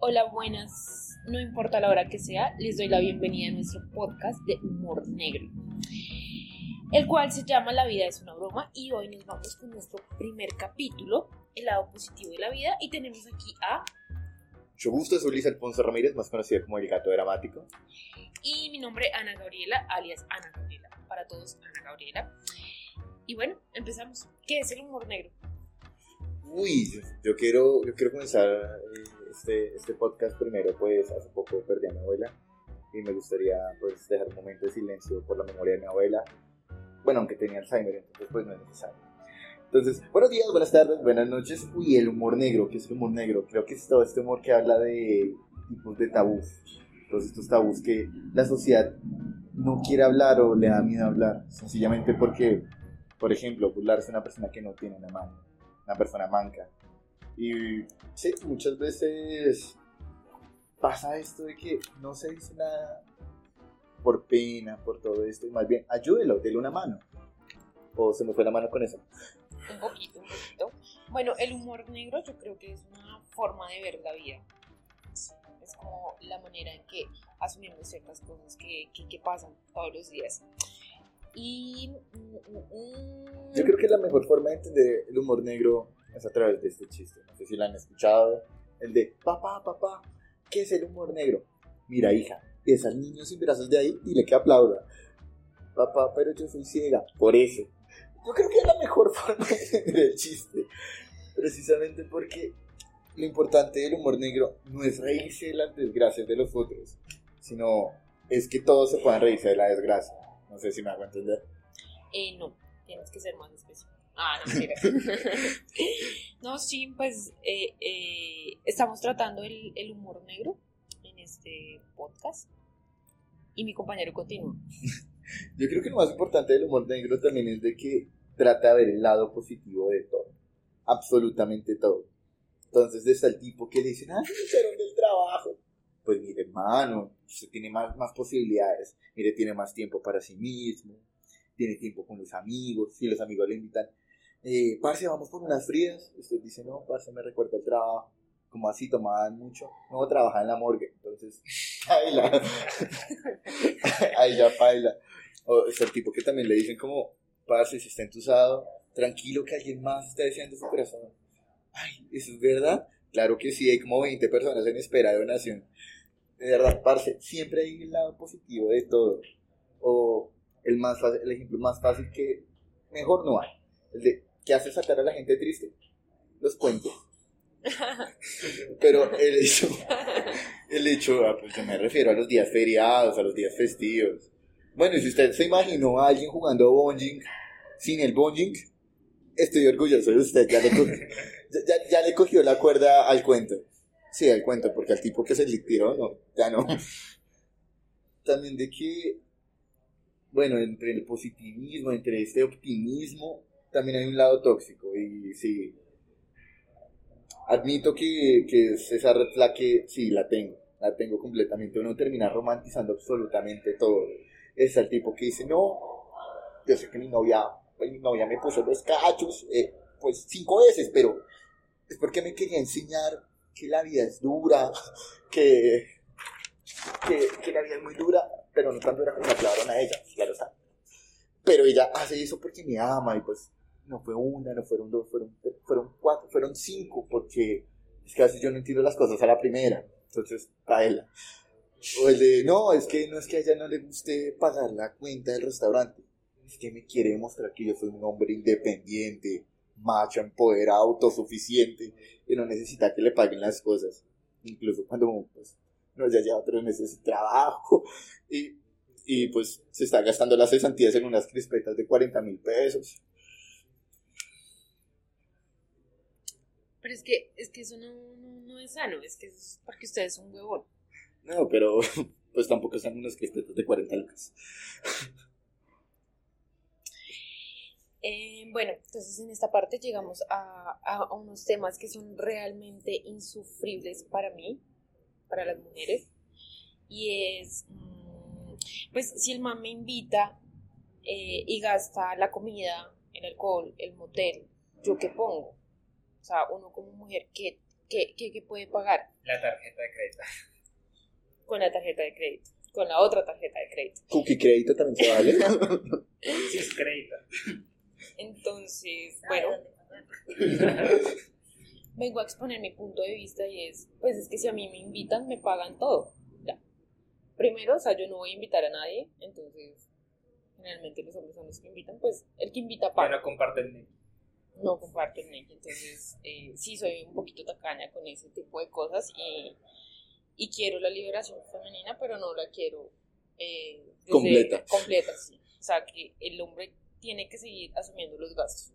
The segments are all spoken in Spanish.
Hola, buenas. No importa la hora que sea, les doy la bienvenida a nuestro podcast de humor negro, el cual se llama La vida es una broma y hoy nos vamos con nuestro primer capítulo, el lado positivo de la vida y tenemos aquí a... Mucho gusto, soy Luis Alfonso Ramírez, más conocido como el gato dramático. Y mi nombre Ana Gabriela, alias Ana Gabriela, para todos Ana Gabriela. Y bueno, empezamos. ¿Qué es el humor negro? Uy, yo, yo quiero, yo quiero comenzar eh, este, este podcast primero, pues hace poco perdí a mi abuela y me gustaría pues dejar un momento de silencio por la memoria de mi abuela. Bueno, aunque tenía Alzheimer, entonces pues no es necesario. Entonces, buenos días, buenas tardes, buenas noches. Uy, el humor negro, ¿qué es el humor negro? Creo que es todo este humor que habla de tipos de tabús. Todos estos tabús que la sociedad no quiere hablar o le da miedo hablar. Sencillamente porque, por ejemplo, burlarse de una persona que no tiene una mano, una persona manca. Y sí, muchas veces pasa esto de que no se dice nada por pena, por todo esto, y más bien ayúdelo, dele una mano. O se me fue la mano con eso. Un poquito, un poquito. Bueno, el humor negro yo creo que es una forma de ver la vida. Es como la manera en que asumimos ciertas cosas que, que, que pasan todos los días. Y... mm, mm, Yo creo que la mejor forma de entender el humor negro es a través de este chiste. No sé si lo han escuchado. El de, papá, papá, ¿qué es el humor negro? Mira, hija, ves al niño sin brazos de ahí, dile que aplauda. Papá, pero yo soy ciega. Por eso. Yo creo que es la mejor forma de entender el chiste. Precisamente porque lo importante del humor negro no es reírse de las desgracias de los otros, sino es que todos se puedan reírse de la desgracia. No sé si me hago entender. Eh, no, tienes que ser más específico. Ah, no, mentira. no, sí, pues eh, eh, estamos tratando el, el humor negro en este podcast. Y mi compañero continúa. Yo creo que lo más importante del humor negro también es de que trata de ver el lado positivo de todo. Absolutamente todo. Entonces está el tipo que le dicen, ah, me echaron del trabajo. Pues mire, hermano, usted tiene más, más posibilidades. Mire, tiene más tiempo para sí mismo. Tiene tiempo con los amigos. Si los amigos le invitan, eh, parce, vamos por unas frías. Usted dice, no, parce, me recuerda el trabajo. Como así tomaban mucho. No, trabajaba en la morgue. Entonces, baila. Ahí ya baila. O está el tipo que también le dicen como, parce, si está entusado, tranquilo que alguien más está deseando su corazón. Ay, ¿eso es verdad? Claro que sí, hay como 20 personas en espera de donación. De verdad, parce, siempre hay el lado positivo de todo. O el, más fácil, el ejemplo más fácil que mejor no hay. El de, ¿qué hace sacar a la gente triste? Los cuentos. Pero el hecho, el hecho, ah, pues yo me refiero a los días feriados, a los días festivos. Bueno, y si usted se imaginó a alguien jugando bonging sin el bonging, estoy orgulloso de usted, ya le, co- ya, ya- ya le cogió la cuerda al cuento. Sí, al cuento, porque al tipo que se le tiró, no, ya no. También de que, bueno, entre el positivismo, entre este optimismo, también hay un lado tóxico. Y sí, admito que, que es esa red flag que sí, la tengo, la tengo completamente. Uno termina romantizando absolutamente todo. Es el tipo que dice, no, yo sé que mi novia, mi novia me puso los cachos, eh, pues cinco veces, pero es porque me quería enseñar que la vida es dura, que, que, que la vida es muy dura, pero no tan dura como la clavaron a ella, claro está. Pero ella hace eso porque me ama y pues no fue una, no fueron dos, fueron, fueron cuatro, fueron cinco, porque es que a veces yo no entiendo las cosas a la primera, entonces, paela. O el de, no, es que no es que a ella no le guste pagar la cuenta del restaurante, es que me quiere demostrar que yo soy un hombre independiente, macho, empoderado, autosuficiente, y no necesita que le paguen las cosas, incluso cuando pues, no ya lleva tres meses de trabajo, y, y pues se está gastando las cesantías en unas crispetas de 40 mil pesos. Pero es que, es que eso no, no, no es sano, es que eso es porque usted es un huevón. No, pero pues tampoco son unas crispetas de 40 lucas. Eh, bueno, entonces en esta parte llegamos a, a unos temas que son realmente insufribles para mí, para las mujeres. Y es, mm, pues si el man me invita eh, y gasta la comida, el alcohol, el motel, ¿yo qué pongo? O sea, uno como mujer, ¿qué, ¿qué, qué, qué puede pagar? La tarjeta de crédito. Con la tarjeta de crédito, con la otra tarjeta de crédito. Cookie crédito también se vale. Sí, es crédito. Entonces, bueno, vengo a exponer mi punto de vista y es, pues es que si a mí me invitan, me pagan todo. Ya. Primero, o sea, yo no voy a invitar a nadie, entonces, generalmente los hombres son los que invitan, pues el que invita paga. no comparten ni- No comparto el link, entonces eh, sí soy un poquito tacaña con ese tipo de cosas y, y quiero la liberación femenina, pero no la quiero eh, desde- Completa. Completa, sí. O sea, que el hombre tiene que seguir asumiendo los gastos.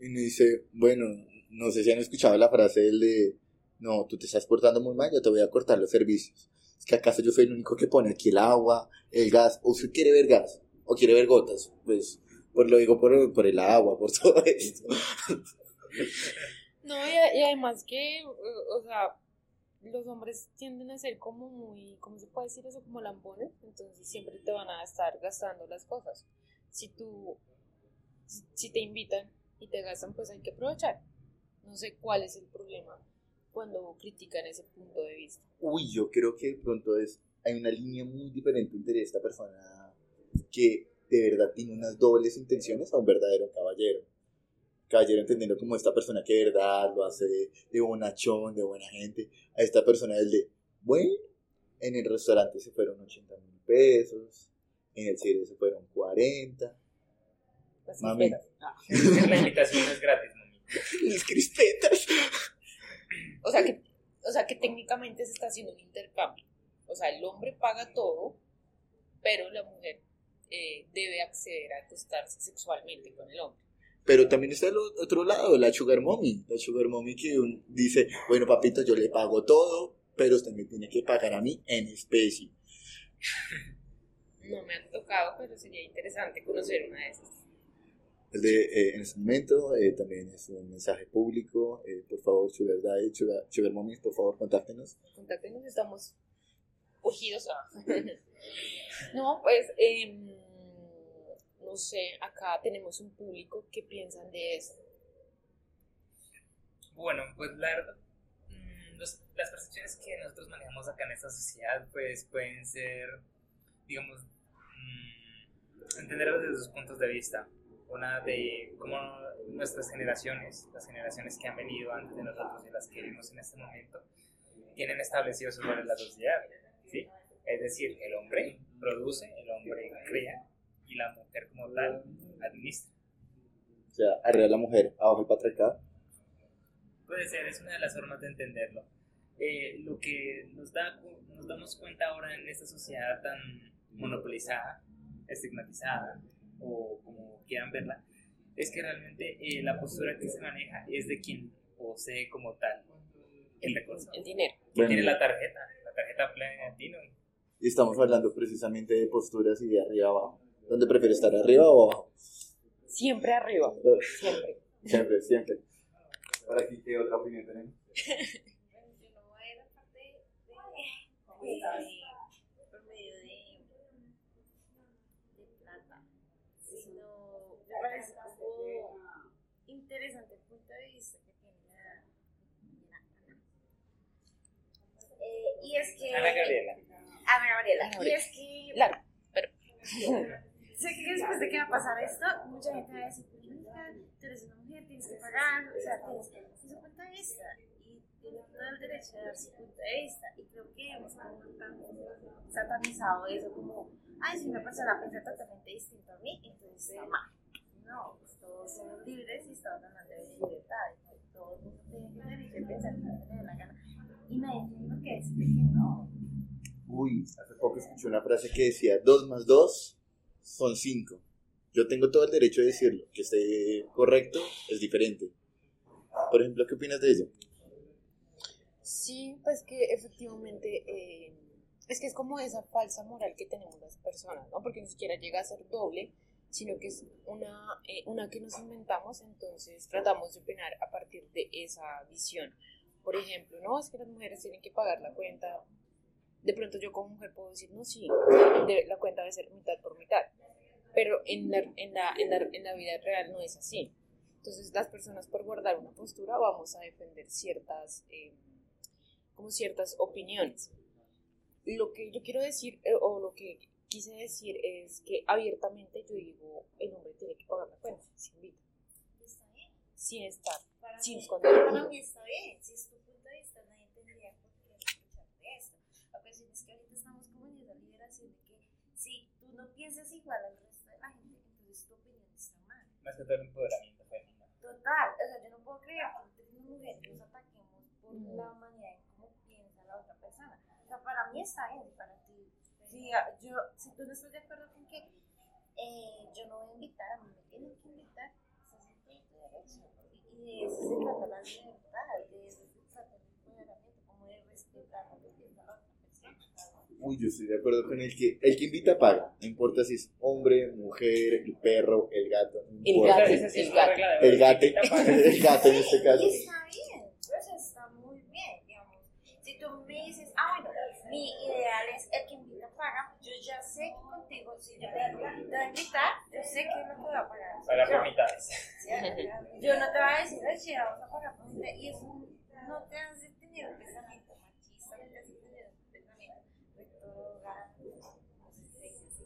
Y uno dice, bueno, no sé si han escuchado la frase del de, no, tú te estás portando muy mal, yo te voy a cortar los servicios. Es que acaso yo soy el único que pone aquí el agua, el gas, o usted quiere ver gas, o quiere ver gotas, pues, pues lo digo por, por el agua, por todo esto. No, y, y además que, o sea, los hombres tienden a ser como muy, ¿cómo se puede decir eso? Como lambones, entonces siempre te van a estar gastando las cosas. Si tú, si, si te invitan y te gastan, pues hay que aprovechar. No sé cuál es el problema cuando critican ese punto de vista. Uy, yo creo que de pronto es, hay una línea muy diferente entre esta persona que de verdad tiene unas dobles intenciones a un verdadero caballero. Caballero entendiendo como esta persona que de verdad lo hace de, de bonachón, de buena gente, a esta persona del de, bueno, en el restaurante se fueron 80 mil pesos, en el cine se fueron 40, Las Mami. crispetas. Ah. La invitación es gratis, mami. las crispetas. O sea que, o sea que técnicamente se está haciendo un intercambio. O sea, el hombre paga todo, pero la mujer eh, debe acceder a acostarse sexualmente con el hombre. Pero también está el otro lado, la sugar mommy. La sugar mommy que un- dice, bueno papito, yo le pago todo, pero usted me tiene que pagar a mí en especie. No me han tocado, pero sería interesante conocer una de esas. El de, eh, en este momento eh, también es un mensaje público. eh, por favor, Sugar Daddy, Sugar, sugar Mommies, por favor, contáctenos. Contáctenos, estamos urgidos. Ah. no, pues, em, no sé, acá tenemos un público que piensan de eso. Bueno, pues la verdad, mm, los- las percepciones que nosotros manejamos acá en esta sociedad, pues pueden ser, digamos, mm, entenderlas desde sus puntos de vista. Una de cómo nuestras generaciones, las generaciones que han venido antes de nosotros y las que vivimos en este momento, tienen establecido sobre la sociedad. ¿Sí? Es decir, el hombre produce, el hombre crea y la mujer como tal administra. O sea, arriba la mujer, abajo el patriarcado. Puede ser, es una de las formas de entenderlo. Eh, lo que nos, da, nos damos cuenta ahora en esta sociedad tan monopolizada, estigmatizada, o como quieran verla, es que realmente eh, la postura que se maneja es de quien posee como tal el recurso. El dinero. Quien Bueno. tiene la tarjeta, tarjeta Platino. Y estamos hablando precisamente de posturas y de arriba abajo. ¿Dónde prefiere estar, arriba o abajo? Siempre arriba, siempre. Siempre, siempre. Ahora aquí, ¿qué otra opinión tenemos? Yo no voy a ir a parte de, de- por medio de, de plata, sino me parece como interesante el punto de vista que tiene la, la Ana. Eh, y es que Ana Gabriela. Ana Gabriela. Y es que Claro, pero sé que después de que va a pasar esto, mucha gente va a decir, "Pues, mija, tú eres una mujer, tienes que pagar, o sea, tienes que dar su punto de vista y tienes todo el derecho de dar su punto de vista. Y creo que hemos satanizado eso como, ay, si una persona piensa totalmente distinto a mí, entonces está mal. No, pues todos somos libres y estamos hablando de libertad. y que Todo el mundo tiene derecho de pensar como le dé la gana. Y tiene por qué decirle que no. Uy, hace poco escuché una frase que decía, 2 más 2 son 5. Yo tengo todo el derecho de decirlo, que esté correcto es diferente. Por ejemplo, ¿qué opinas de ello? Sí, pues que efectivamente eh, es que es como esa falsa moral que tenemos las personas, ¿no? Porque ni siquiera llega a ser doble, sino que es una, eh, una que nos inventamos, entonces tratamos de opinar a partir de esa visión. Por ejemplo, no, es que las mujeres tienen que pagar la cuenta. De pronto yo como mujer puedo decir, no, sí, la cuenta debe ser mitad por mitad. Pero en la, en la, en la, en la vida real no es así. Entonces las personas por guardar una postura vamos a defender ciertas, eh, como ciertas opiniones. Lo que yo quiero decir, eh, o lo que quise decir es que abiertamente yo digo, el hombre tiene que pagar la cuenta, si invita, Está bien. sin estar, Para sin esconder. para mí está bien. Si es tu punto de vista, nadie tendría por qué escucharte esto. La cuestión es que ahorita estamos como en esa liberación de que si tú no piensas igual al resto de la gente, entonces tu opinión está mal. Más que todo el empoderamiento femenino. Total, o sea, yo no puedo creer que entre mujeres nos ataquemos por Mm. la manera en cómo piensa la otra persona. O sea, para mí está bien, para ti. Si, ah, yo, si tú no estás de acuerdo con que eh, yo no voy a invitar, a mí me tienen que invitar, estás en tu derecho. Y de eso se trata la libertad, de eso se trata el empoderamiento, como de respetar lo que piensa la otra persona. Uy, yo estoy de acuerdo con el que el que invita paga. No importa si es hombre, mujer, el perro, el gato. no El importa. gato. El gato. El gate. Quita paga. El gato en este caso. Y está bien, pues está muy bien, digamos. Si tú me dices, ah, bueno, mi ideal es el que invita paga, yo ya sé que contigo, si yo te voy a invitar, yo sé que lo que voy a pagar. Pagar por Yo- mitades. Yo no te voy a decir, oye, vamos a pagar por mitad", y eso no te hace tener un pensamiento machista, no te hace tener un pensamiento retrógrado, no sé si se dice así.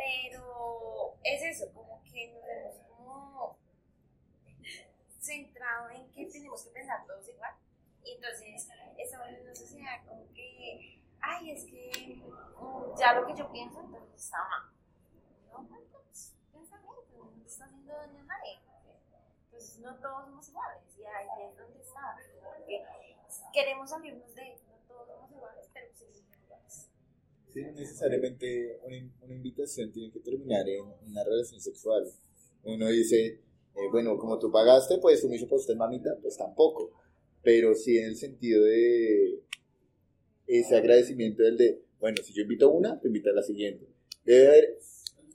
Pero es eso, como que nos hemos como centrado en que tenemos que pensar todos igual. Y entonces estamos en una sociedad como que, ay, es que mm, ya lo que yo pienso entonces está mal. No, pues, pero no está haciendo daño a nadie. Pues no todos somos iguales y ahí es donde está. Porque queremos salirnos de, no todos somos iguales, pero sí somos iguales. Sí, necesariamente una, una invitación tiene que terminar en una relación sexual. Uno dice, eh, bueno, como tú pagaste, pues sumiso para usted, mamita, pues tampoco. Pero sí en el sentido de ese agradecimiento del de, bueno, si yo invito una, te invito a la siguiente. Debe haber,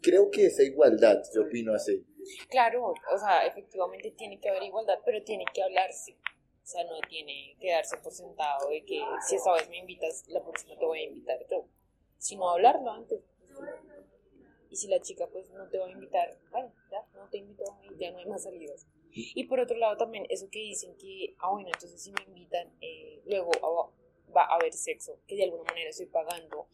creo que esa igualdad, yo opino así. Claro, o sea, efectivamente tiene que haber igualdad, pero tiene que hablarse. O sea, no tiene que darse por sentado de que si esta vez me invitas, la próxima te voy a invitar yo. Sino hablarlo antes. Y si la chica pues no te va a invitar, bueno, ya no te invito y ya no hay más salidas. Y por otro lado también eso que dicen que, ah bueno, entonces si me invitan, eh, luego va a haber sexo, que de alguna manera estoy pagando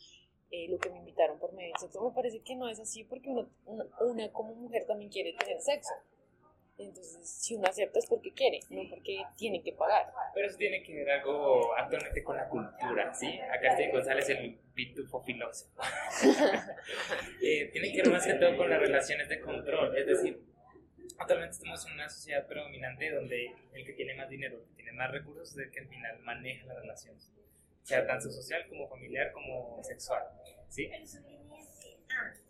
eh, lo que me invitaron por medio del sexo. Me parece que no es así porque una como mujer también quiere tener sexo. Entonces, si uno acepta es porque quiere, no porque tiene que pagar. Pero eso tiene que ver algo actualmente con la cultura, ¿sí? Acá Steve González, el pitufo filósofo. Eh, tiene que ver más que todo con las relaciones de control. Es decir, actualmente estamos en una sociedad predominante donde el que tiene más dinero, el que tiene más recursos, es el que al final maneja las relaciones. Sea tanto social como familiar como sexual, ¿sí? Pero eso viene desde antes.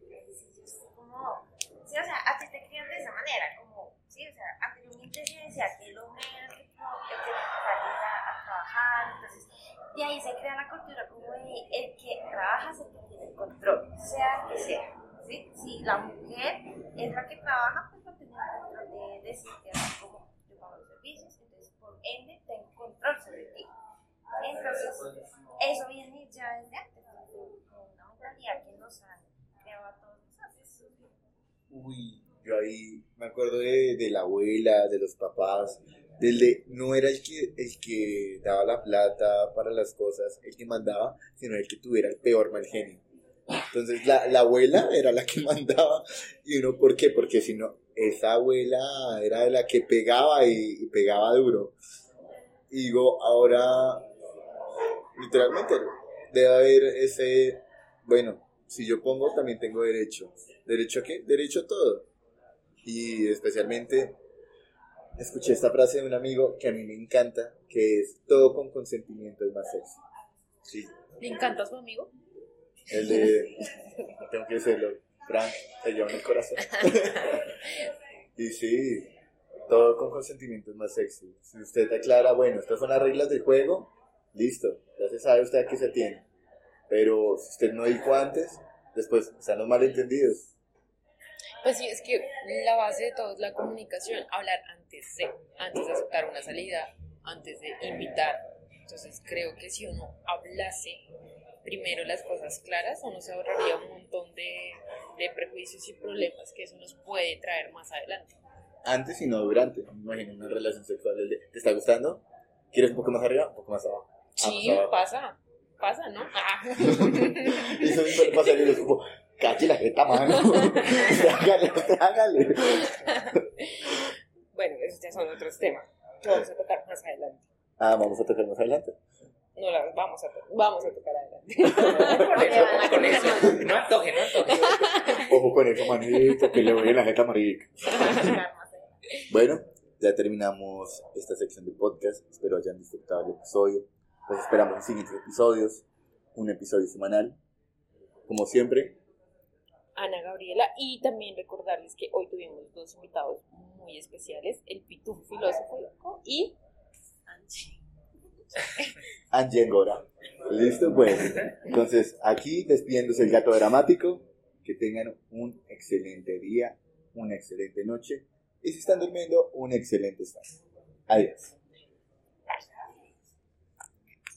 Es decir, yo estoy como. Sí, o sea, a ti te crían de esa manera, como. Sí, o sea, anteriormente se decía que el hombre era el que, salía a trabajar, entonces. Y ahí se crea la cultura como de el que trabaja que tiene el control, sea que sea. ¿sí? Si la mujer es la que trabaja, pues va a el control de decirte así como yo pago los servicios, entonces por ende tengo control sobre ti. Entonces, eso viene ya desde antes, con una mentalidad que nos han creado a todos nosotros. Uy, yo ahí me acuerdo de, de la abuela, de los papás, del de no era el que, el que daba la plata para las cosas, el que mandaba, sino el que tuviera el peor mal genio. Entonces la, la abuela era la que mandaba, y uno, ¿por qué? Porque si no, esa abuela era la que pegaba y, y pegaba duro. Y digo, ahora, literalmente, debe haber ese, bueno, si yo pongo, también tengo derecho. ¿Derecho a qué? Derecho a todo. Y especialmente, escuché esta frase de un amigo que a mí me encanta, que es, todo con consentimiento es más sexy. Sí, ¿Le encanta a su amigo? el de, tengo que decirlo, Frank, te lleva en el corazón. y sí, todo con consentimiento es más sexy. Si usted aclara, bueno, estas son las reglas del juego, listo, ya se sabe usted a qué se tiene. Pero si usted no dijo antes, después están los malentendidos. Pues sí, es que la base de todo es la comunicación, hablar antes de, antes de aceptar una salida, antes de invitar. Entonces creo que si uno hablase primero las cosas claras, uno se ahorraría un montón de, de prejuicios y problemas que eso nos puede traer más adelante. antes y no durante. Me imagino una relación sexual. ¿Te está gustando? ¿Quieres un poco más arriba? Un poco más abajo. Ah, Sí, más abajo. pasa. Pasa, ¿no? Ah. Y eso me suele pasar y yo como, cache la jeta, mano. Usted hágale, usted hágale. bueno, esos ya son otros temas que vamos a tocar más adelante. Ah, vamos a tocar más adelante. No las vamos a, vamos a tocar adelante. Con eso, con eso. No antoje, no antoje. Ojo con eso, manito, que le voy en la jeta, marica. Bueno, ya terminamos esta sección de podcast. Espero hayan disfrutado el episodio. Los esperamos en siguientes episodios. Un episodio semanal. Como siempre, Ana Gabriela y también recordarles que hoy tuvimos dos invitados muy especiales, el Pitufo Filósofo y Angie Engora. ¿Listo? Pues, entonces, aquí despidiéndose el gato dramático. Que tengan un excelente día, una excelente noche. Y si están durmiendo, un excelente sueño. Adiós.